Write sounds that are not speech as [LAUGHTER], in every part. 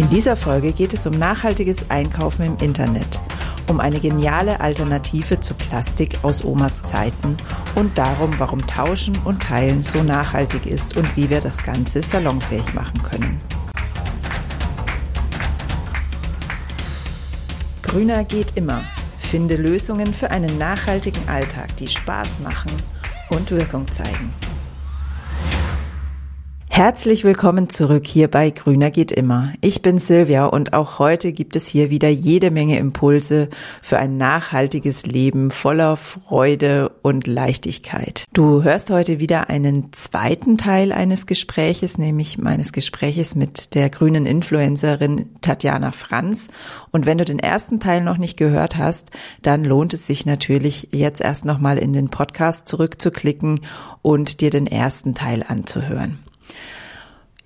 In dieser Folge geht es um nachhaltiges Einkaufen im Internet, um eine geniale Alternative zu Plastik aus Omas Zeiten und darum, warum Tauschen und Teilen so nachhaltig ist und wie wir das Ganze salonfähig machen können. Grüner geht immer. Finde Lösungen für einen nachhaltigen Alltag, die Spaß machen und Wirkung zeigen. Herzlich willkommen zurück hier bei Grüner geht immer. Ich bin Silvia und auch heute gibt es hier wieder jede Menge Impulse für ein nachhaltiges Leben voller Freude und Leichtigkeit. Du hörst heute wieder einen zweiten Teil eines Gespräches, nämlich meines Gespräches mit der grünen Influencerin Tatjana Franz. Und wenn du den ersten Teil noch nicht gehört hast, dann lohnt es sich natürlich jetzt erst nochmal in den Podcast zurückzuklicken und dir den ersten Teil anzuhören.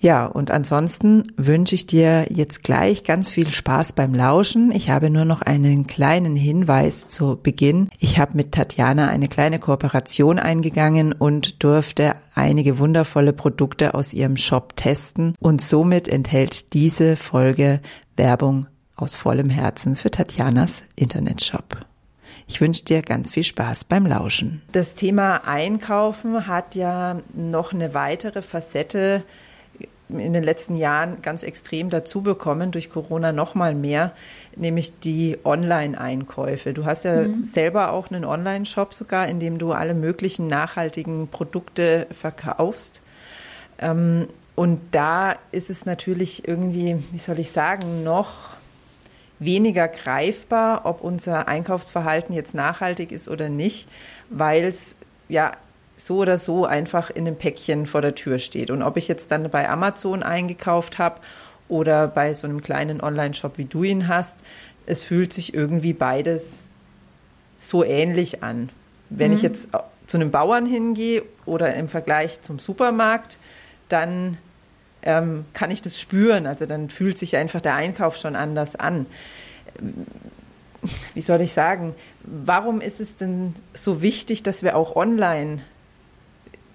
Ja, und ansonsten wünsche ich dir jetzt gleich ganz viel Spaß beim Lauschen. Ich habe nur noch einen kleinen Hinweis zu Beginn. Ich habe mit Tatjana eine kleine Kooperation eingegangen und durfte einige wundervolle Produkte aus ihrem Shop testen. Und somit enthält diese Folge Werbung aus vollem Herzen für Tatjanas Internetshop. Ich wünsche dir ganz viel Spaß beim Lauschen. Das Thema Einkaufen hat ja noch eine weitere Facette in den letzten Jahren ganz extrem dazu bekommen, durch Corona noch mal mehr, nämlich die Online-Einkäufe. Du hast ja mhm. selber auch einen Online-Shop sogar, in dem du alle möglichen nachhaltigen Produkte verkaufst. Ähm, und da ist es natürlich irgendwie, wie soll ich sagen, noch weniger greifbar, ob unser Einkaufsverhalten jetzt nachhaltig ist oder nicht, weil es ja so oder so einfach in einem Päckchen vor der Tür steht. Und ob ich jetzt dann bei Amazon eingekauft habe oder bei so einem kleinen Online-Shop, wie du ihn hast, es fühlt sich irgendwie beides so ähnlich an. Wenn mhm. ich jetzt zu einem Bauern hingehe oder im Vergleich zum Supermarkt, dann ähm, kann ich das spüren. Also dann fühlt sich einfach der Einkauf schon anders an. Wie soll ich sagen? Warum ist es denn so wichtig, dass wir auch online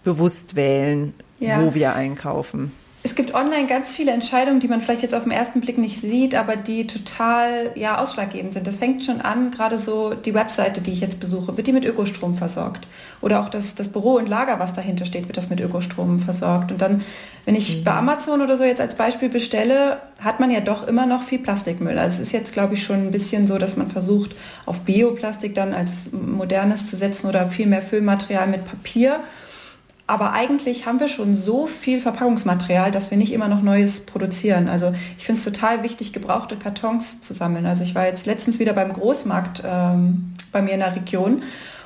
bewusst wählen, ja. wo wir einkaufen. Es gibt online ganz viele Entscheidungen, die man vielleicht jetzt auf den ersten Blick nicht sieht, aber die total ja, ausschlaggebend sind. Das fängt schon an, gerade so die Webseite, die ich jetzt besuche, wird die mit Ökostrom versorgt? Oder auch das, das Büro und Lager, was dahinter steht, wird das mit Ökostrom versorgt? Und dann, wenn ich mhm. bei Amazon oder so jetzt als Beispiel bestelle, hat man ja doch immer noch viel Plastikmüll. Also es ist jetzt, glaube ich, schon ein bisschen so, dass man versucht, auf Bioplastik dann als modernes zu setzen oder viel mehr Füllmaterial mit Papier. Aber eigentlich haben wir schon so viel Verpackungsmaterial, dass wir nicht immer noch Neues produzieren. Also ich finde es total wichtig, gebrauchte Kartons zu sammeln. Also ich war jetzt letztens wieder beim Großmarkt ähm, bei mir in der Region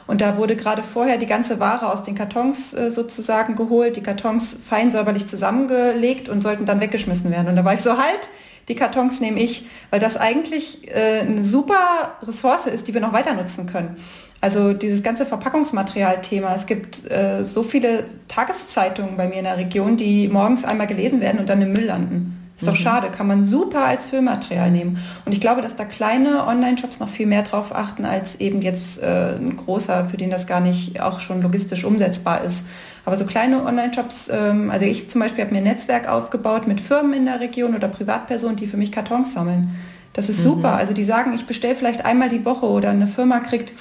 und da wurde gerade vorher die ganze Ware aus den Kartons äh, sozusagen geholt, die Kartons fein säuberlich zusammengelegt und sollten dann weggeschmissen werden. Und da war ich so, halt, die Kartons nehme ich, weil das eigentlich äh, eine super Ressource ist, die wir noch weiter nutzen können. Also dieses ganze Verpackungsmaterial-Thema. Es gibt äh, so viele Tageszeitungen bei mir in der Region, die morgens einmal gelesen werden und dann im Müll landen. Ist doch mhm. schade, kann man super als Füllmaterial nehmen. Und ich glaube, dass da kleine Online-Shops noch viel mehr drauf achten, als eben jetzt äh, ein großer, für den das gar nicht auch schon logistisch umsetzbar ist. Aber so kleine Online-Shops, ähm, also ich zum Beispiel habe mir ein Netzwerk aufgebaut mit Firmen in der Region oder Privatpersonen, die für mich Kartons sammeln. Das ist mhm. super. Also die sagen, ich bestelle vielleicht einmal die Woche oder eine Firma kriegt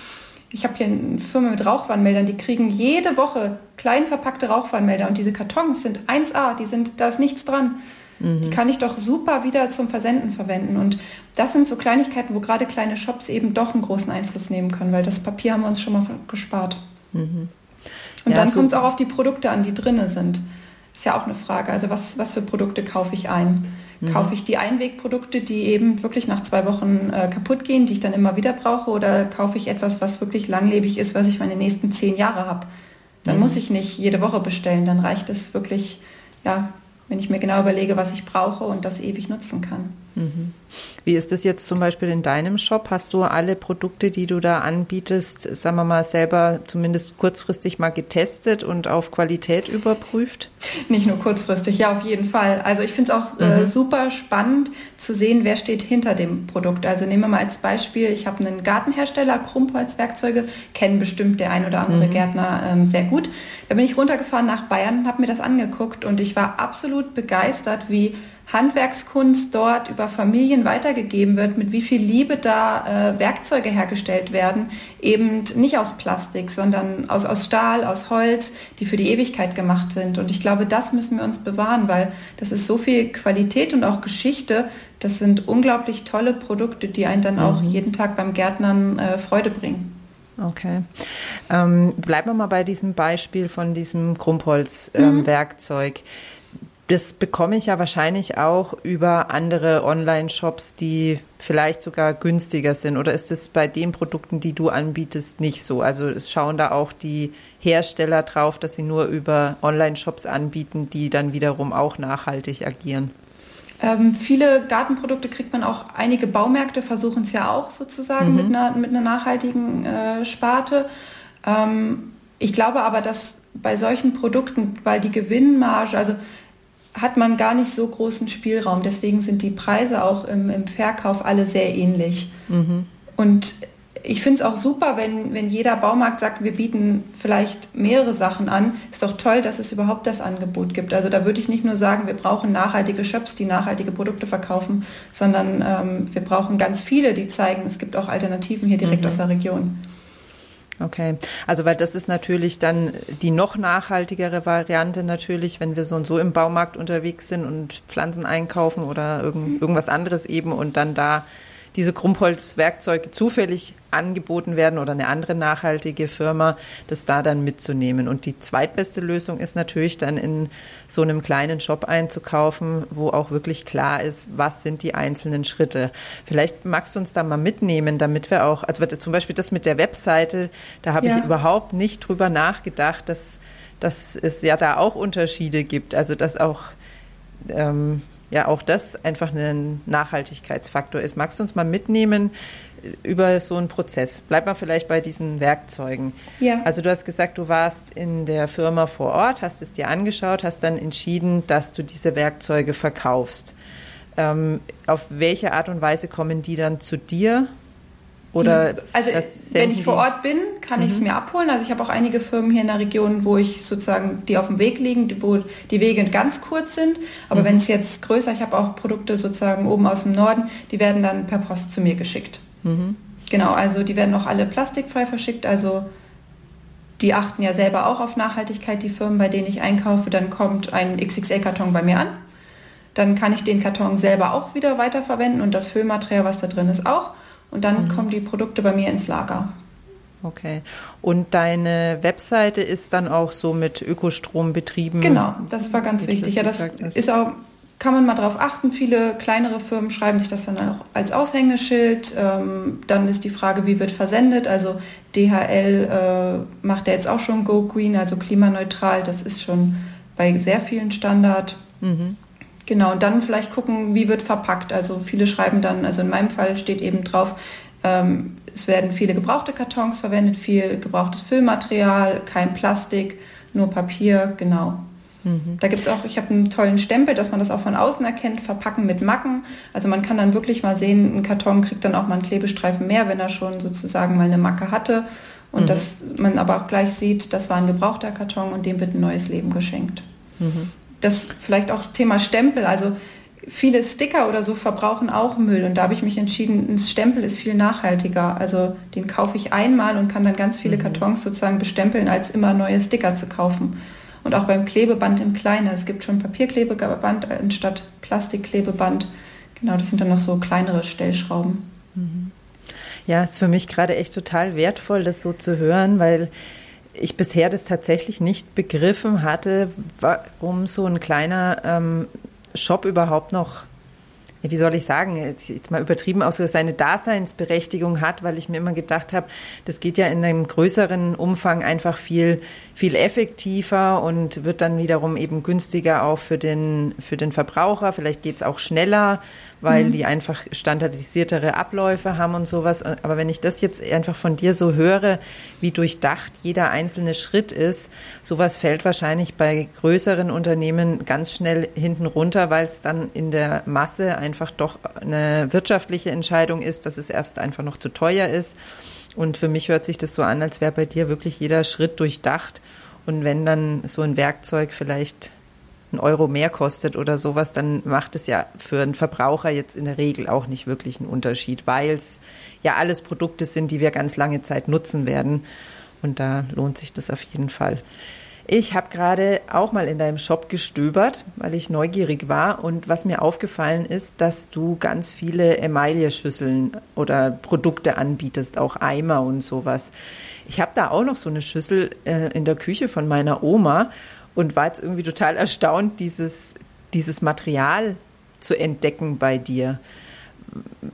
ich habe hier eine Firma mit Rauchwarnmeldern, die kriegen jede Woche klein verpackte Rauchwarnmelder und diese Kartons sind 1A, die sind, da ist nichts dran. Mhm. Die kann ich doch super wieder zum Versenden verwenden. Und das sind so Kleinigkeiten, wo gerade kleine Shops eben doch einen großen Einfluss nehmen können, weil das Papier haben wir uns schon mal gespart. Mhm. Und ja, dann kommt es auch auf die Produkte an, die drinne sind. Ist ja auch eine Frage. Also was, was für Produkte kaufe ich ein? Mhm. Kaufe ich die Einwegprodukte, die eben wirklich nach zwei Wochen äh, kaputt gehen, die ich dann immer wieder brauche, oder kaufe ich etwas, was wirklich langlebig ist, was ich meine nächsten zehn Jahre habe? Dann mhm. muss ich nicht jede Woche bestellen, dann reicht es wirklich, ja, wenn ich mir genau überlege, was ich brauche und das ewig nutzen kann. Wie ist das jetzt zum Beispiel in deinem Shop? Hast du alle Produkte, die du da anbietest, sagen wir mal, selber zumindest kurzfristig mal getestet und auf Qualität überprüft? Nicht nur kurzfristig, ja, auf jeden Fall. Also ich finde es auch äh, mhm. äh, super spannend zu sehen, wer steht hinter dem Produkt. Also nehmen wir mal als Beispiel, ich habe einen Gartenhersteller, Krumpholzwerkzeuge, kennen bestimmt der ein oder andere mhm. Gärtner ähm, sehr gut. Da bin ich runtergefahren nach Bayern und habe mir das angeguckt und ich war absolut begeistert, wie Handwerkskunst dort über Familien weitergegeben wird, mit wie viel Liebe da äh, Werkzeuge hergestellt werden, eben nicht aus Plastik, sondern aus, aus Stahl, aus Holz, die für die Ewigkeit gemacht sind. Und ich glaube, das müssen wir uns bewahren, weil das ist so viel Qualität und auch Geschichte. Das sind unglaublich tolle Produkte, die einen dann mhm. auch jeden Tag beim Gärtnern äh, Freude bringen. Okay. Ähm, bleiben wir mal bei diesem Beispiel von diesem Krumpholz-Werkzeug. Ähm, mhm das bekomme ich ja wahrscheinlich auch über andere Online-Shops, die vielleicht sogar günstiger sind. Oder ist es bei den Produkten, die du anbietest, nicht so? Also es schauen da auch die Hersteller drauf, dass sie nur über Online-Shops anbieten, die dann wiederum auch nachhaltig agieren. Ähm, viele Gartenprodukte kriegt man auch, einige Baumärkte versuchen es ja auch sozusagen mhm. mit, einer, mit einer nachhaltigen äh, Sparte. Ähm, ich glaube aber, dass bei solchen Produkten, weil die Gewinnmarge, also hat man gar nicht so großen Spielraum. Deswegen sind die Preise auch im, im Verkauf alle sehr ähnlich. Mhm. Und ich finde es auch super, wenn, wenn jeder Baumarkt sagt, wir bieten vielleicht mehrere Sachen an. Ist doch toll, dass es überhaupt das Angebot gibt. Also da würde ich nicht nur sagen, wir brauchen nachhaltige Shops, die nachhaltige Produkte verkaufen, sondern ähm, wir brauchen ganz viele, die zeigen, es gibt auch Alternativen hier direkt mhm. aus der Region. Okay, also weil das ist natürlich dann die noch nachhaltigere Variante natürlich, wenn wir so und so im Baumarkt unterwegs sind und Pflanzen einkaufen oder irgend, irgendwas anderes eben und dann da diese Krummholzwerkzeuge zufällig angeboten werden oder eine andere nachhaltige Firma, das da dann mitzunehmen. Und die zweitbeste Lösung ist natürlich dann in so einem kleinen Shop einzukaufen, wo auch wirklich klar ist, was sind die einzelnen Schritte. Vielleicht magst du uns da mal mitnehmen, damit wir auch, also zum Beispiel das mit der Webseite, da habe ja. ich überhaupt nicht drüber nachgedacht, dass, dass es ja da auch Unterschiede gibt. Also dass auch ähm, ja auch das einfach ein Nachhaltigkeitsfaktor ist. Magst du uns mal mitnehmen über so einen Prozess? Bleib mal vielleicht bei diesen Werkzeugen. Ja. Also du hast gesagt, du warst in der Firma vor Ort, hast es dir angeschaut, hast dann entschieden, dass du diese Werkzeuge verkaufst. Ähm, auf welche Art und Weise kommen die dann zu dir? Oder also wenn ich vor Ort bin, kann mhm. ich es mir abholen. Also ich habe auch einige Firmen hier in der Region, wo ich sozusagen die auf dem Weg liegen, wo die Wege ganz kurz sind. Aber mhm. wenn es jetzt größer, ich habe auch Produkte sozusagen oben aus dem Norden, die werden dann per Post zu mir geschickt. Mhm. Genau, also die werden auch alle plastikfrei verschickt. Also die achten ja selber auch auf Nachhaltigkeit, die Firmen, bei denen ich einkaufe. Dann kommt ein XXL-Karton bei mir an. Dann kann ich den Karton selber auch wieder weiterverwenden und das Füllmaterial, was da drin ist, auch. Und dann mhm. kommen die Produkte bei mir ins Lager. Okay. Und deine Webseite ist dann auch so mit Ökostrom betrieben? Genau, das war ganz wichtig. Ja, das ist auch, kann man mal darauf achten. Viele kleinere Firmen schreiben sich das dann auch als Aushängeschild. Ähm, dann ist die Frage, wie wird versendet? Also DHL äh, macht ja jetzt auch schon Go Green, also klimaneutral. Das ist schon bei sehr vielen Standard. Mhm. Genau, und dann vielleicht gucken, wie wird verpackt. Also viele schreiben dann, also in meinem Fall steht eben drauf, ähm, es werden viele gebrauchte Kartons verwendet, viel gebrauchtes Füllmaterial, kein Plastik, nur Papier, genau. Mhm. Da gibt es auch, ich habe einen tollen Stempel, dass man das auch von außen erkennt, verpacken mit Macken. Also man kann dann wirklich mal sehen, ein Karton kriegt dann auch mal einen Klebestreifen mehr, wenn er schon sozusagen mal eine Macke hatte. Und mhm. dass man aber auch gleich sieht, das war ein gebrauchter Karton und dem wird ein neues Leben geschenkt. Mhm das vielleicht auch Thema Stempel, also viele Sticker oder so verbrauchen auch Müll und da habe ich mich entschieden, ein Stempel ist viel nachhaltiger. Also den kaufe ich einmal und kann dann ganz viele mhm. Kartons sozusagen bestempeln, als immer neue Sticker zu kaufen. Und auch beim Klebeband im Kleinen. Es gibt schon Papierklebeband anstatt Plastikklebeband. Genau, das sind dann noch so kleinere Stellschrauben. Mhm. Ja, ist für mich gerade echt total wertvoll, das so zu hören, weil ich bisher das tatsächlich nicht begriffen hatte, warum so ein kleiner ähm, Shop überhaupt noch, wie soll ich sagen, jetzt mal übertrieben aus, seine Daseinsberechtigung hat, weil ich mir immer gedacht habe, das geht ja in einem größeren Umfang einfach viel, viel effektiver und wird dann wiederum eben günstiger auch für den, für den Verbraucher. Vielleicht geht es auch schneller weil mhm. die einfach standardisiertere Abläufe haben und sowas. Aber wenn ich das jetzt einfach von dir so höre, wie durchdacht jeder einzelne Schritt ist, sowas fällt wahrscheinlich bei größeren Unternehmen ganz schnell hinten runter, weil es dann in der Masse einfach doch eine wirtschaftliche Entscheidung ist, dass es erst einfach noch zu teuer ist. Und für mich hört sich das so an, als wäre bei dir wirklich jeder Schritt durchdacht. Und wenn dann so ein Werkzeug vielleicht ein Euro mehr kostet oder sowas, dann macht es ja für einen Verbraucher jetzt in der Regel auch nicht wirklich einen Unterschied, weil es ja alles Produkte sind, die wir ganz lange Zeit nutzen werden. Und da lohnt sich das auf jeden Fall. Ich habe gerade auch mal in deinem Shop gestöbert, weil ich neugierig war. Und was mir aufgefallen ist, dass du ganz viele Emaille-Schüsseln oder Produkte anbietest, auch Eimer und sowas. Ich habe da auch noch so eine Schüssel äh, in der Küche von meiner Oma und war jetzt irgendwie total erstaunt, dieses, dieses Material zu entdecken bei dir.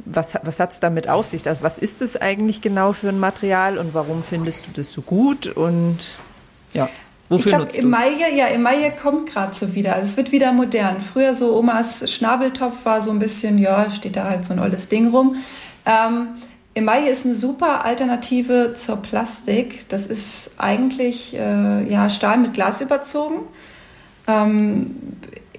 Was, was hat es damit auf sich? Also was ist es eigentlich genau für ein Material und warum findest du das so gut? Und ja. Wofür ich glaube, Emaille, ja, Emaille kommt gerade so wieder. Also es wird wieder modern. Früher so Omas Schnabeltopf war so ein bisschen, ja, steht da halt so ein olles Ding rum. Ähm, Emaille ist eine super Alternative zur Plastik. Das ist eigentlich äh, ja, Stahl mit Glas überzogen. Ähm,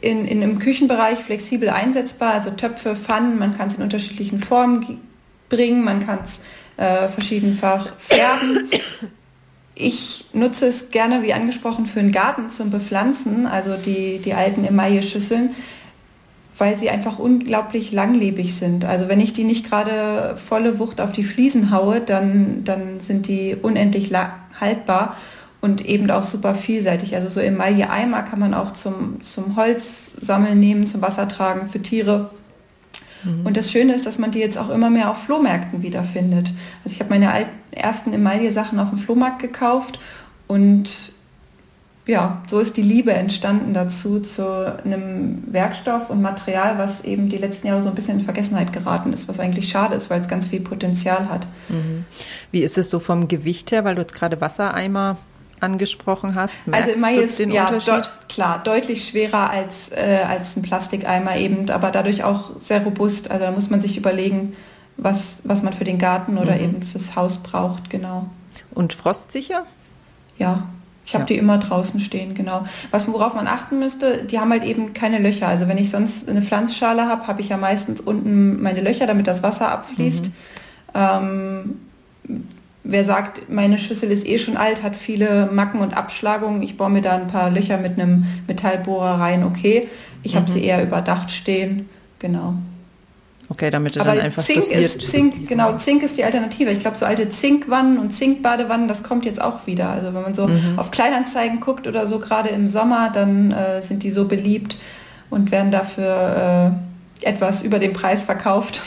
in, in, Im Küchenbereich flexibel einsetzbar, also Töpfe, Pfannen, man kann es in unterschiedlichen Formen bringen, man kann es äh, verschiedenfach färben. Ich nutze es gerne, wie angesprochen, für einen Garten zum Bepflanzen, also die, die alten Emaille-Schüsseln, weil sie einfach unglaublich langlebig sind. Also wenn ich die nicht gerade volle Wucht auf die Fliesen haue, dann, dann sind die unendlich haltbar und eben auch super vielseitig. Also so Emaille-Eimer kann man auch zum, zum Holzsammeln nehmen, zum Wassertragen für Tiere. Mhm. Und das Schöne ist, dass man die jetzt auch immer mehr auf Flohmärkten wiederfindet. Also ich habe meine alten, ersten Emaille-Sachen auf dem Flohmarkt gekauft und ja, so ist die Liebe entstanden dazu, zu einem Werkstoff und Material, was eben die letzten Jahre so ein bisschen in Vergessenheit geraten ist, was eigentlich schade ist, weil es ganz viel Potenzial hat. Mhm. Wie ist es so vom Gewicht her, weil du jetzt gerade Wassereimer angesprochen hast? Also Emaille ist ja de klar deutlich schwerer als, äh, als ein Plastikeimer eben, aber dadurch auch sehr robust. Also da muss man sich überlegen, was, was man für den Garten oder mhm. eben fürs Haus braucht, genau. Und frostsicher? Ja, ich habe ja. die immer draußen stehen, genau. Was, worauf man achten müsste, die haben halt eben keine Löcher. Also wenn ich sonst eine Pflanzschale habe, habe ich ja meistens unten meine Löcher, damit das Wasser abfließt. Mhm. Ähm, wer sagt, meine Schüssel ist eh schon alt, hat viele Macken und Abschlagungen, ich baue mir da ein paar Löcher mit einem Metallbohrer rein, okay. Ich mhm. habe sie eher überdacht stehen, genau. Okay, damit er dann einfach Zink ist Zink, genau, Zink ist die Alternative. Ich glaube, so alte Zinkwannen und Zinkbadewannen, das kommt jetzt auch wieder. Also wenn man so mhm. auf Kleinanzeigen guckt oder so, gerade im Sommer, dann äh, sind die so beliebt und werden dafür äh, etwas über den Preis verkauft.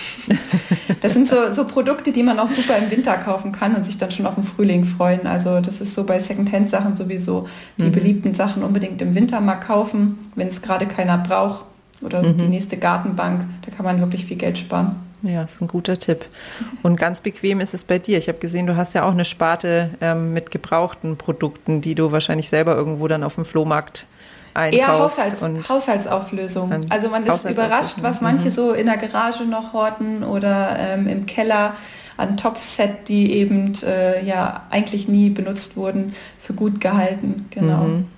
Das sind so, so Produkte, die man auch super im Winter kaufen kann und sich dann schon auf den Frühling freuen. Also das ist so bei Secondhand-Sachen sowieso die mhm. beliebten Sachen unbedingt im Winter mal kaufen, wenn es gerade keiner braucht. Oder mhm. die nächste Gartenbank, da kann man wirklich viel Geld sparen. Ja, das ist ein guter Tipp. Und ganz bequem ist es bei dir. Ich habe gesehen, du hast ja auch eine Sparte ähm, mit gebrauchten Produkten, die du wahrscheinlich selber irgendwo dann auf dem Flohmarkt. Eher Haushalts Haushaltsauflösung. Also man ist überrascht, was manche mhm. so in der Garage noch horten oder ähm, im Keller an Topfset, die eben äh, ja eigentlich nie benutzt wurden, für gut gehalten. Genau. Mhm.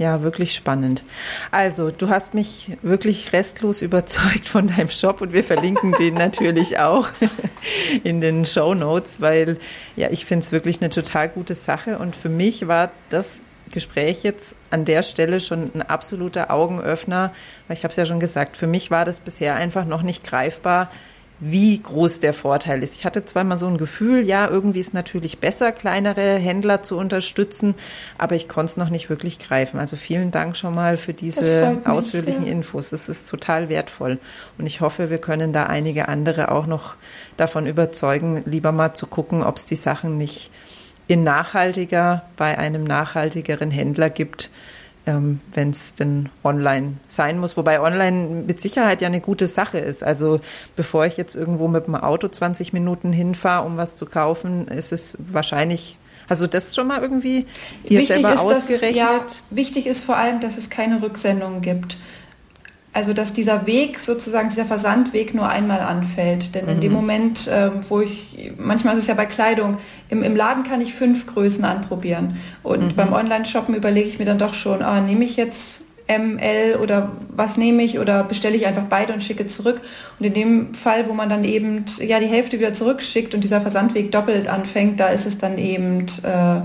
Ja, wirklich spannend. Also, du hast mich wirklich restlos [LAUGHS] überzeugt von deinem Shop und wir verlinken den [LAUGHS] natürlich auch [LAUGHS] in den Show Notes, weil ja, ich finde es wirklich eine total gute Sache und für mich war das Gespräch jetzt an der Stelle schon ein absoluter Augenöffner, weil ich habe es ja schon gesagt, für mich war das bisher einfach noch nicht greifbar, wie groß der Vorteil ist. Ich hatte zwar mal so ein Gefühl, ja, irgendwie ist natürlich besser, kleinere Händler zu unterstützen, aber ich konnte es noch nicht wirklich greifen. Also vielen Dank schon mal für diese mich, ausführlichen ja. Infos. Das ist total wertvoll. Und ich hoffe, wir können da einige andere auch noch davon überzeugen, lieber mal zu gucken, ob es die Sachen nicht in nachhaltiger bei einem nachhaltigeren Händler gibt, ähm, wenn es denn online sein muss. Wobei online mit Sicherheit ja eine gute Sache ist. Also bevor ich jetzt irgendwo mit dem Auto 20 Minuten hinfahre, um was zu kaufen, ist es wahrscheinlich also das schon mal irgendwie selber ist? Es, ja, wichtig ist vor allem, dass es keine Rücksendung gibt. Also dass dieser Weg, sozusagen dieser Versandweg nur einmal anfällt. Denn mhm. in dem mhm. Moment, äh, wo ich, manchmal ist es ja bei Kleidung, im, im Laden kann ich fünf Größen anprobieren. Und mhm. beim Online-Shoppen überlege ich mir dann doch schon, ah, nehme ich jetzt ML oder was nehme ich oder bestelle ich einfach beide und schicke zurück. Und in dem Fall, wo man dann eben ja die Hälfte wieder zurückschickt und dieser Versandweg doppelt anfängt, da ist es dann eben äh,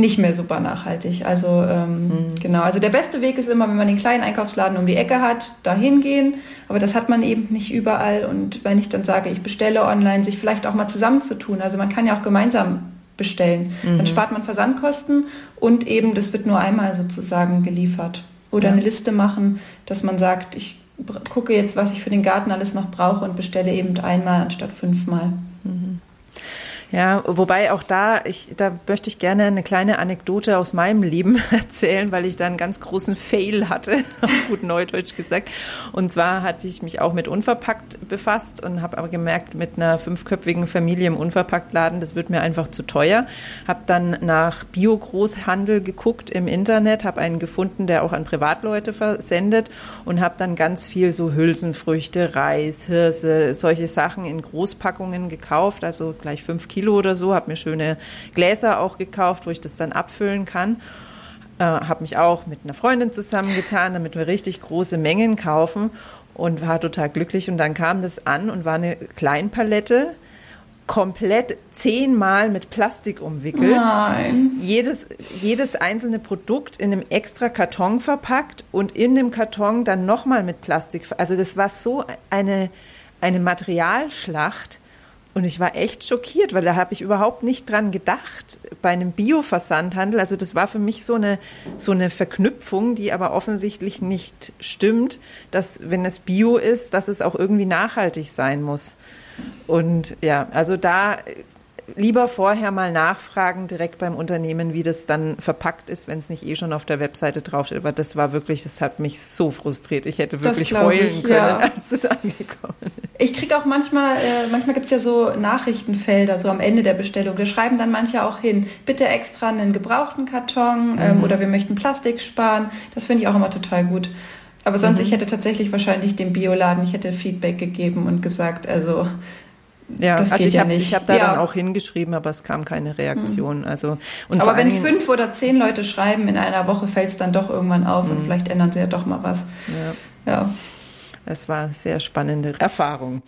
nicht mehr super nachhaltig. Also ähm, mhm. genau, also der beste Weg ist immer, wenn man den kleinen Einkaufsladen um die Ecke hat, dahin gehen. Aber das hat man eben nicht überall. Und wenn ich dann sage, ich bestelle online, sich vielleicht auch mal zusammenzutun. Also man kann ja auch gemeinsam bestellen. Mhm. Dann spart man Versandkosten und eben das wird nur einmal sozusagen geliefert. Oder ja. eine Liste machen, dass man sagt, ich gucke jetzt, was ich für den Garten alles noch brauche und bestelle eben einmal anstatt fünfmal. Ja, wobei auch da, ich, da möchte ich gerne eine kleine Anekdote aus meinem Leben [LAUGHS] erzählen, weil ich da einen ganz großen Fail hatte, [LAUGHS] auf gut Neudeutsch gesagt. Und zwar hatte ich mich auch mit Unverpackt befasst und habe aber gemerkt, mit einer fünfköpfigen Familie im Unverpacktladen, das wird mir einfach zu teuer. Habe dann nach Bio-Großhandel geguckt im Internet, habe einen gefunden, der auch an Privatleute versendet und habe dann ganz viel so Hülsenfrüchte, Reis, Hirse, solche Sachen in Großpackungen gekauft, also gleich fünf Kilo Kilo oder so, habe mir schöne Gläser auch gekauft, wo ich das dann abfüllen kann. Äh, habe mich auch mit einer Freundin zusammengetan, damit wir richtig große Mengen kaufen und war total glücklich. Und dann kam das an und war eine Kleinpalette, komplett zehnmal mit Plastik umwickelt. Nein. Jedes, jedes einzelne Produkt in einem extra Karton verpackt und in dem Karton dann nochmal mit Plastik. Also das war so eine, eine Materialschlacht. Und ich war echt schockiert, weil da habe ich überhaupt nicht dran gedacht bei einem Bio-Versandhandel. Also das war für mich so eine, so eine Verknüpfung, die aber offensichtlich nicht stimmt, dass wenn es Bio ist, dass es auch irgendwie nachhaltig sein muss. Und ja, also da lieber vorher mal nachfragen direkt beim Unternehmen, wie das dann verpackt ist, wenn es nicht eh schon auf der Webseite draufsteht. Aber das war wirklich, das hat mich so frustriert. Ich hätte wirklich heulen ich, können, ja. als es angekommen ist. Ich kriege auch manchmal, äh, manchmal gibt es ja so Nachrichtenfelder, so am Ende der Bestellung. Da schreiben dann manche auch hin, bitte extra einen gebrauchten Karton ähm, mhm. oder wir möchten Plastik sparen. Das finde ich auch immer total gut. Aber sonst, mhm. ich hätte tatsächlich wahrscheinlich dem Bioladen, ich hätte Feedback gegeben und gesagt, also ja, das also ich habe ja hab da ja. dann auch hingeschrieben, aber es kam keine Reaktion. Hm. Also, und aber wenn fünf oder zehn Leute schreiben in einer Woche, fällt es dann doch irgendwann auf hm. und vielleicht ändern sie ja doch mal was. Ja. ja. Das war eine sehr spannende Erfahrung.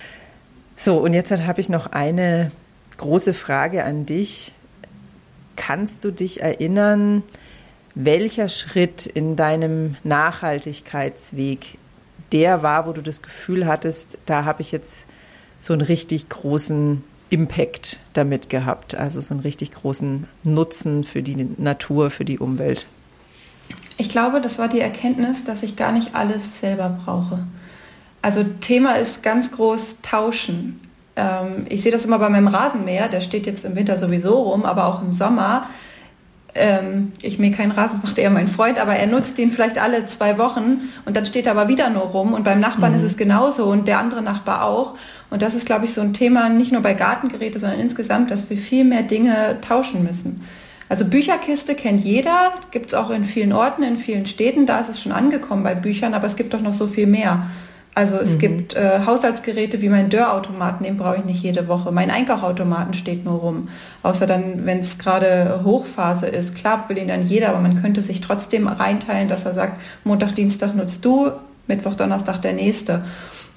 So, und jetzt habe ich noch eine große Frage an dich. Kannst du dich erinnern, welcher Schritt in deinem Nachhaltigkeitsweg der war, wo du das Gefühl hattest, da habe ich jetzt so einen richtig großen Impact damit gehabt, also so einen richtig großen Nutzen für die Natur, für die Umwelt? Ich glaube, das war die Erkenntnis, dass ich gar nicht alles selber brauche. Also Thema ist ganz groß Tauschen. Ähm, ich sehe das immer bei meinem Rasenmäher, der steht jetzt im Winter sowieso rum, aber auch im Sommer ähm, ich mähe keinen Rasen, das macht eher mein Freund, aber er nutzt ihn vielleicht alle zwei Wochen und dann steht er aber wieder nur rum und beim Nachbarn mhm. ist es genauso und der andere Nachbar auch. Und das ist, glaube ich, so ein Thema nicht nur bei Gartengeräte, sondern insgesamt, dass wir viel mehr Dinge tauschen müssen. Also Bücherkiste kennt jeder, gibt es auch in vielen Orten, in vielen Städten, da ist es schon angekommen bei Büchern, aber es gibt doch noch so viel mehr. Also es mhm. gibt äh, Haushaltsgeräte wie mein Dörrautomaten, den brauche ich nicht jede Woche. Mein Einkaufautomaten steht nur rum. Außer dann, wenn es gerade Hochphase ist. Klar will ihn dann jeder, aber man könnte sich trotzdem reinteilen, dass er sagt, Montag, Dienstag nutzt du, Mittwoch, Donnerstag der nächste.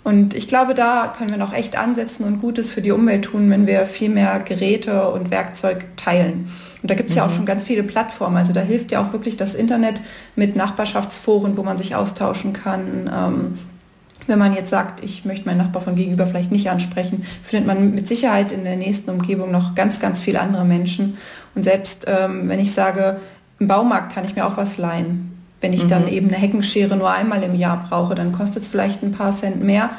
Und ich glaube, da können wir noch echt ansetzen und Gutes für die Umwelt tun, wenn wir viel mehr Geräte und Werkzeug teilen. Und da gibt es mhm. ja auch mhm. schon ganz viele Plattformen. Also da hilft ja auch wirklich das Internet mit Nachbarschaftsforen, wo man sich austauschen kann. Ähm, wenn man jetzt sagt, ich möchte meinen Nachbar von gegenüber vielleicht nicht ansprechen, findet man mit Sicherheit in der nächsten Umgebung noch ganz, ganz viele andere Menschen. Und selbst ähm, wenn ich sage, im Baumarkt kann ich mir auch was leihen. Wenn ich mhm. dann eben eine Heckenschere nur einmal im Jahr brauche, dann kostet es vielleicht ein paar Cent mehr.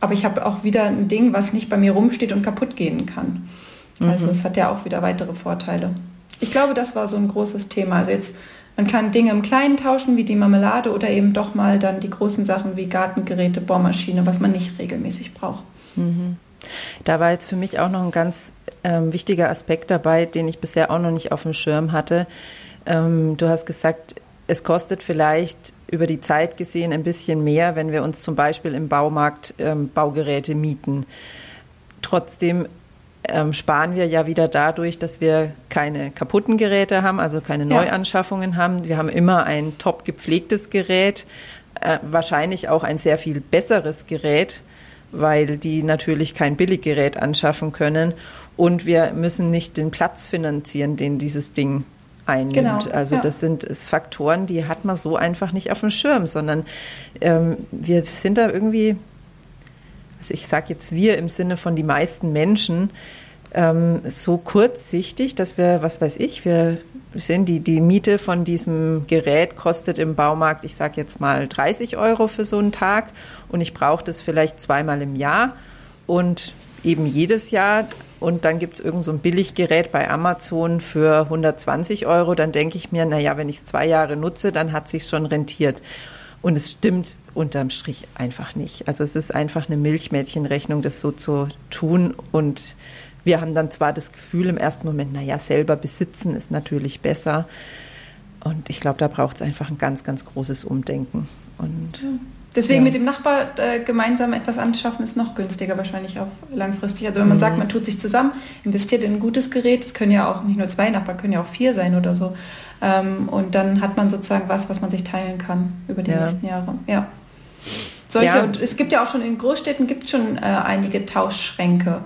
Aber ich habe auch wieder ein Ding, was nicht bei mir rumsteht und kaputt gehen kann. Also mhm. Also es hat ja auch wieder weitere Vorteile. Ich glaube, das war so ein großes Thema. Also jetzt man kann Dinge im Kleinen tauschen, wie die Marmelade, oder eben doch mal dann die großen Sachen wie Gartengeräte, Bohrmaschine, was man nicht regelmäßig braucht. Mhm. Da war jetzt für mich auch noch ein ganz ähm, wichtiger Aspekt dabei, den ich bisher auch noch nicht auf dem Schirm hatte. Ähm, du hast gesagt, es kostet vielleicht über die Zeit gesehen ein bisschen mehr, wenn wir uns zum Beispiel im Baumarkt ähm, Baugeräte mieten. Trotzdem ähm, sparen wir ja wieder dadurch, dass wir keine kaputten Geräte haben, also keine Neuanschaffungen ja. haben. Wir haben immer ein top gepflegtes Gerät, äh, wahrscheinlich auch ein sehr viel besseres Gerät, weil die natürlich kein Billiggerät anschaffen können. Und wir müssen nicht den Platz finanzieren, den dieses Ding einnimmt. Genau, also ja. das sind Faktoren, die hat man so einfach nicht auf dem Schirm, sondern ähm, wir sind da irgendwie, also ich sage jetzt wir im Sinne von die meisten Menschen, ähm, so kurzsichtig, dass wir, was weiß ich, wir sehen, die, die Miete von diesem Gerät kostet im Baumarkt, ich sage jetzt mal 30 Euro für so einen Tag und ich brauche das vielleicht zweimal im Jahr und eben jedes Jahr und dann gibt es irgend so ein Billiggerät bei Amazon für 120 Euro, dann denke ich mir, naja, wenn ich es zwei Jahre nutze, dann hat sich schon rentiert. Und es stimmt unterm Strich einfach nicht. Also es ist einfach eine Milchmädchenrechnung, das so zu tun. Und wir haben dann zwar das Gefühl im ersten Moment, naja, selber besitzen ist natürlich besser. Und ich glaube, da braucht es einfach ein ganz, ganz großes Umdenken. Und Deswegen ja. mit dem Nachbar äh, gemeinsam etwas anschaffen ist noch günstiger wahrscheinlich auf langfristig. Also wenn man mhm. sagt, man tut sich zusammen, investiert in ein gutes Gerät, es können ja auch nicht nur zwei Nachbarn, können ja auch vier sein oder so. Ähm, und dann hat man sozusagen was, was man sich teilen kann über die ja. nächsten Jahre. Ja. Solche, ja. Es gibt ja auch schon in Großstädten gibt schon äh, einige Tauschschränke.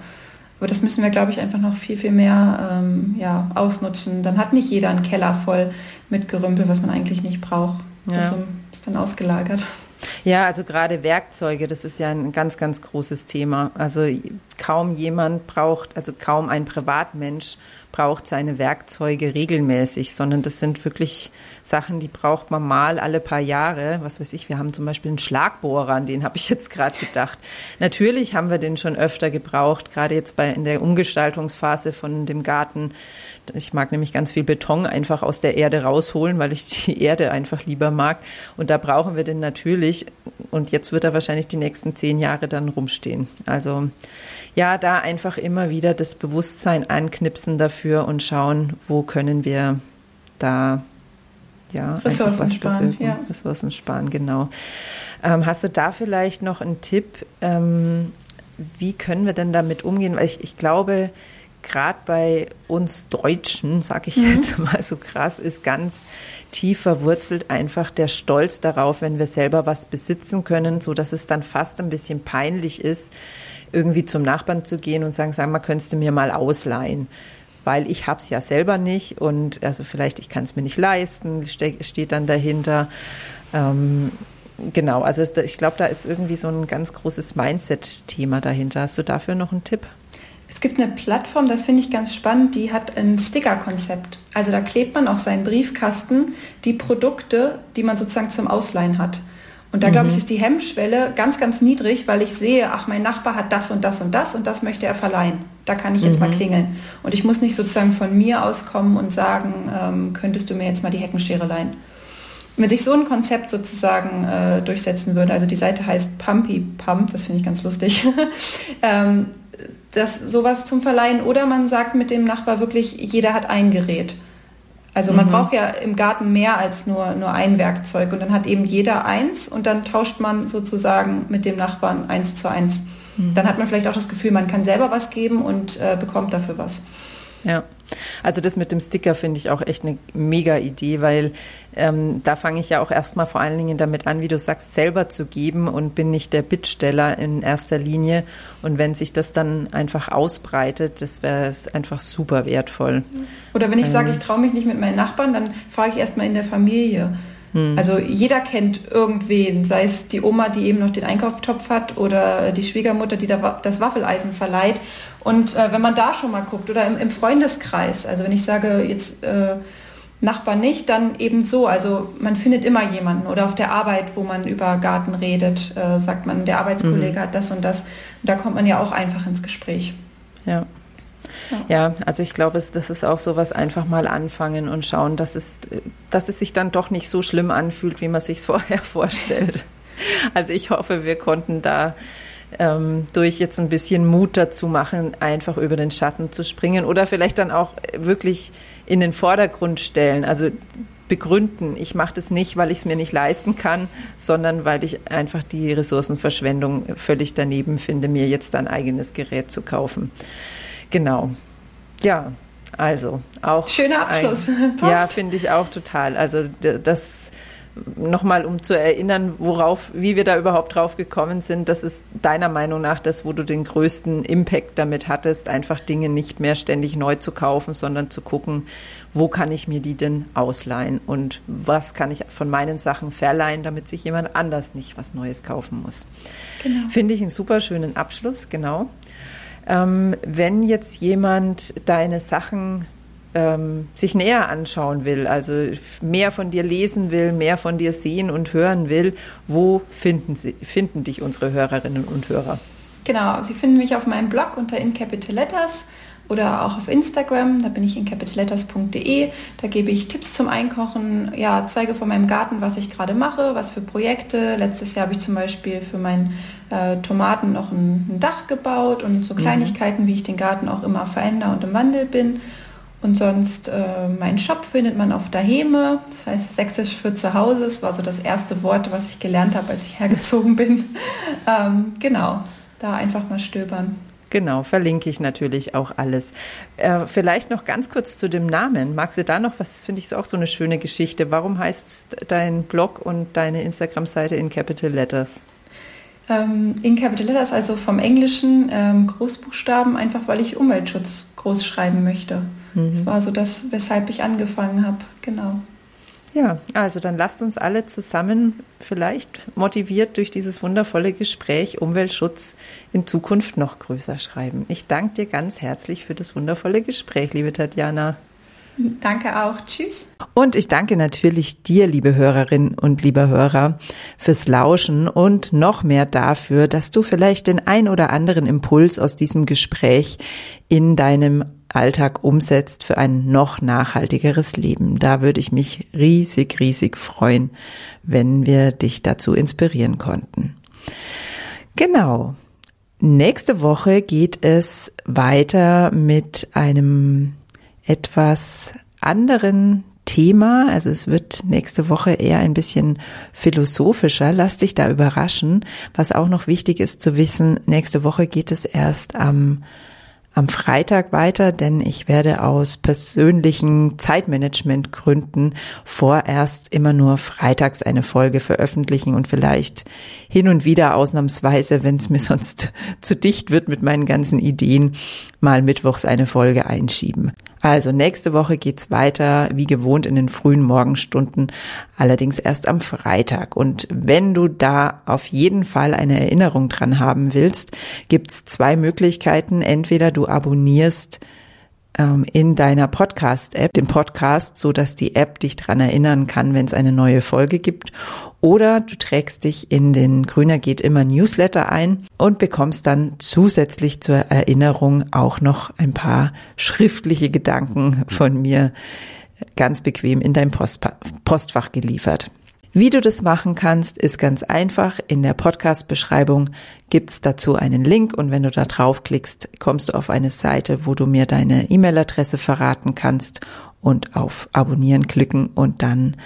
Aber das müssen wir, glaube ich, einfach noch viel, viel mehr ähm, ja, ausnutzen. Dann hat nicht jeder einen Keller voll mit Gerümpel, was man eigentlich nicht braucht. Das ist dann ausgelagert. Ja, also gerade Werkzeuge, das ist ja ein ganz, ganz großes Thema. Also kaum jemand braucht, also kaum ein Privatmensch braucht seine Werkzeuge regelmäßig, sondern das sind wirklich Sachen, die braucht man mal alle paar Jahre. Was weiß ich, wir haben zum Beispiel einen Schlagbohrer, an den habe ich jetzt gerade gedacht. Natürlich haben wir den schon öfter gebraucht, gerade jetzt bei in der Umgestaltungsphase von dem Garten ich mag nämlich ganz viel Beton einfach aus der Erde rausholen, weil ich [LAUGHS] die Erde einfach lieber mag. Und da brauchen wir den natürlich. Und jetzt wird er wahrscheinlich die nächsten zehn Jahre dann rumstehen. Also ja, da einfach immer wieder das Bewusstsein anknipsen dafür und schauen, wo können wir da ja, Ressourcen sparen. Ja. Ressourcen sparen, genau. Ähm, hast du da vielleicht noch einen Tipp? Ähm, wie können wir denn damit umgehen? Weil ich, ich glaube, gerade bei uns Deutschen, sage ich mhm. jetzt mal so krass, ist ganz tief verwurzelt einfach der Stolz darauf, wenn wir selber was besitzen können, so dass es dann fast ein bisschen peinlich ist, irgendwie zum Nachbarn zu gehen und sagen, sag mal, könntest du mir mal ausleihen? Weil ich hab's ja selber nicht und also vielleicht ich kann es mir nicht leisten, ste steht dann dahinter. Ähm, genau, also ich glaube, da ist irgendwie so ein ganz großes Mindset-Thema dahinter. Hast du dafür noch einen Tipp? Es gibt eine Plattform, das finde ich ganz spannend, die hat ein Sticker-Konzept. Also da klebt man auf seinen Briefkasten die Produkte, die man sozusagen zum Ausleihen hat. Und da, mhm. glaube ich, ist die Hemmschwelle ganz, ganz niedrig, weil ich sehe, ach, mein Nachbar hat das und das und das und das möchte er verleihen. Da kann ich jetzt mhm. mal klingeln. Und ich muss nicht sozusagen von mir aus kommen und sagen, ähm, könntest du mir jetzt mal die Heckenschere leihen. Wenn sich so ein Konzept sozusagen äh, durchsetzen würde, also die Seite heißt Pumpy Pump, das finde ich ganz lustig, [LAUGHS] ähm, das sowas zum Verleihen oder man sagt mit dem Nachbar wirklich, jeder hat ein Gerät. Also man mhm. braucht ja im Garten mehr als nur, nur ein Werkzeug und dann hat eben jeder eins und dann tauscht man sozusagen mit dem Nachbarn eins zu eins. Mhm. Dann hat man vielleicht auch das Gefühl, man kann selber was geben und äh, bekommt dafür was. Ja. Also das mit dem Sticker finde ich auch echt eine mega Idee, weil ähm, da fange ich ja auch erstmal vor allen Dingen damit an, wie du sagst, selber zu geben und bin nicht der Bittsteller in erster Linie. Und wenn sich das dann einfach ausbreitet, das wäre einfach super wertvoll. Oder wenn ich ähm, sage, ich traue mich nicht mit meinen Nachbarn, dann frage ich erstmal in der Familie. Hm. Also jeder kennt irgendwen, sei es die Oma, die eben noch den Einkaufstopf hat oder die Schwiegermutter, die das Waffeleisen verleiht. Und äh, wenn man da schon mal guckt oder im, im Freundeskreis, also wenn ich sage jetzt äh, Nachbar nicht, dann eben so. Also man findet immer jemanden oder auf der Arbeit, wo man über Garten redet, äh, sagt man, der Arbeitskollege mhm. hat das und das. Und da kommt man ja auch einfach ins Gespräch. Ja. Ja. ja, also ich glaube, das ist auch so was einfach mal anfangen und schauen, dass es, dass es sich dann doch nicht so schlimm anfühlt, wie man sich [LAUGHS] vorher vorstellt. Also ich hoffe, wir konnten da ähm, durch jetzt ein bisschen Mut dazu machen, einfach über den Schatten zu springen oder vielleicht dann auch wirklich in den Vordergrund stellen. Also begründen, ich mache das nicht, weil ich es mir nicht leisten kann, sondern weil ich einfach die Ressourcenverschwendung völlig daneben finde, mir jetzt ein eigenes Gerät zu kaufen. Genau. Ja, also auch. Schöner Abschluss. Ein, ja, finde ich auch total. Also das nochmal um zu erinnern, worauf, wie wir da überhaupt drauf gekommen sind, das ist deiner Meinung nach das, wo du den größten Impact damit hattest, einfach Dinge nicht mehr ständig neu zu kaufen, sondern zu gucken, wo kann ich mir die denn ausleihen und was kann ich von meinen Sachen verleihen, damit sich jemand anders nicht was Neues kaufen muss. Genau. Finde ich einen super schönen Abschluss, genau. Ähm, wenn jetzt jemand deine Sachen ähm, sich näher anschauen will, also mehr von dir lesen will, mehr von dir sehen und hören will, wo finden, sie, finden dich unsere Hörerinnen und Hörer? Genau, Sie finden mich auf meinem Blog unter In Capital Letters oder auch auf Instagram, da bin ich in capitalletters.de. Da gebe ich Tipps zum Einkochen, ja, zeige von meinem Garten, was ich gerade mache, was für Projekte. Letztes Jahr habe ich zum Beispiel für meinen äh, Tomaten noch ein, ein, Dach gebaut und so mhm. Kleinigkeiten, mhm. wie ich den Garten auch immer verändere und im Wandel bin. Und sonst, äh, meinen Shop findet man auf Daheme, das heißt Sächsisch für zu Hause. Das war so das erste Wort, was ich gelernt habe, als ich [LAUGHS] hergezogen bin. ähm, genau, da einfach mal stöbern. Genau, verlinke ich natürlich auch alles. Äh, vielleicht noch ganz kurz zu dem Namen. Magst du da noch was, finde ich, auch so eine schöne Geschichte. Warum heißt dein Blog und deine Instagram-Seite in Capital Letters? Ähm, in Capital Letters, also vom Englischen ähm, Großbuchstaben, einfach weil ich Umweltschutz groß schreiben möchte. Mhm. Das war so das, weshalb ich angefangen habe. Genau. Ja, also dann lasst uns alle zusammen vielleicht motiviert durch dieses wundervolle Gespräch Umweltschutz in Zukunft noch größer schreiben. Ich danke dir ganz herzlich für das wundervolle Gespräch, liebe Tatjana. Danke auch. Tschüss. Und ich danke natürlich dir, liebe Hörerinnen und lieber Hörer, fürs Lauschen und noch mehr dafür, dass du vielleicht den ein oder anderen Impuls aus diesem Gespräch in deinem Alltag umsetzt für ein noch nachhaltigeres Leben. Da würde ich mich riesig, riesig freuen, wenn wir dich dazu inspirieren konnten. Genau. Nächste Woche geht es weiter mit einem etwas anderen Thema. Also es wird nächste Woche eher ein bisschen philosophischer. Lass dich da überraschen. Was auch noch wichtig ist zu wissen, nächste Woche geht es erst am am Freitag weiter, denn ich werde aus persönlichen Zeitmanagementgründen vorerst immer nur freitags eine Folge veröffentlichen und vielleicht hin und wieder ausnahmsweise, wenn es mir [LAUGHS] sonst zu dicht wird mit meinen ganzen Ideen, mal mittwochs eine Folge einschieben. Also nächste Woche geht's weiter, wie gewohnt in den frühen Morgenstunden, allerdings erst am Freitag. Und wenn du da auf jeden Fall eine Erinnerung dran haben willst, gibt's zwei Möglichkeiten. Entweder du abonnierst ähm, in deiner Podcast-App, den Podcast, so dass die App dich dran erinnern kann, wenn es eine neue Folge gibt. Oder du trägst dich in den Grüner geht immer Newsletter ein und bekommst dann zusätzlich zur Erinnerung auch noch ein paar schriftliche Gedanken von mir ganz bequem in dein Postfach geliefert. Wie du das machen kannst, ist ganz einfach. In der Podcast-Beschreibung gibt's dazu einen Link und wenn du da draufklickst, kommst du auf eine Seite, wo du mir deine E-Mail-Adresse verraten kannst und auf Abonnieren klicken und dann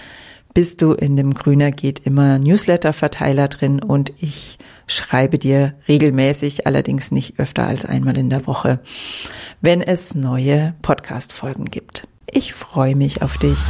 bist du in dem Grüner geht immer Newsletter-Verteiler drin und ich schreibe dir regelmäßig, allerdings nicht öfter als einmal in der Woche, wenn es neue Podcast-Folgen gibt. Ich freue mich auf dich.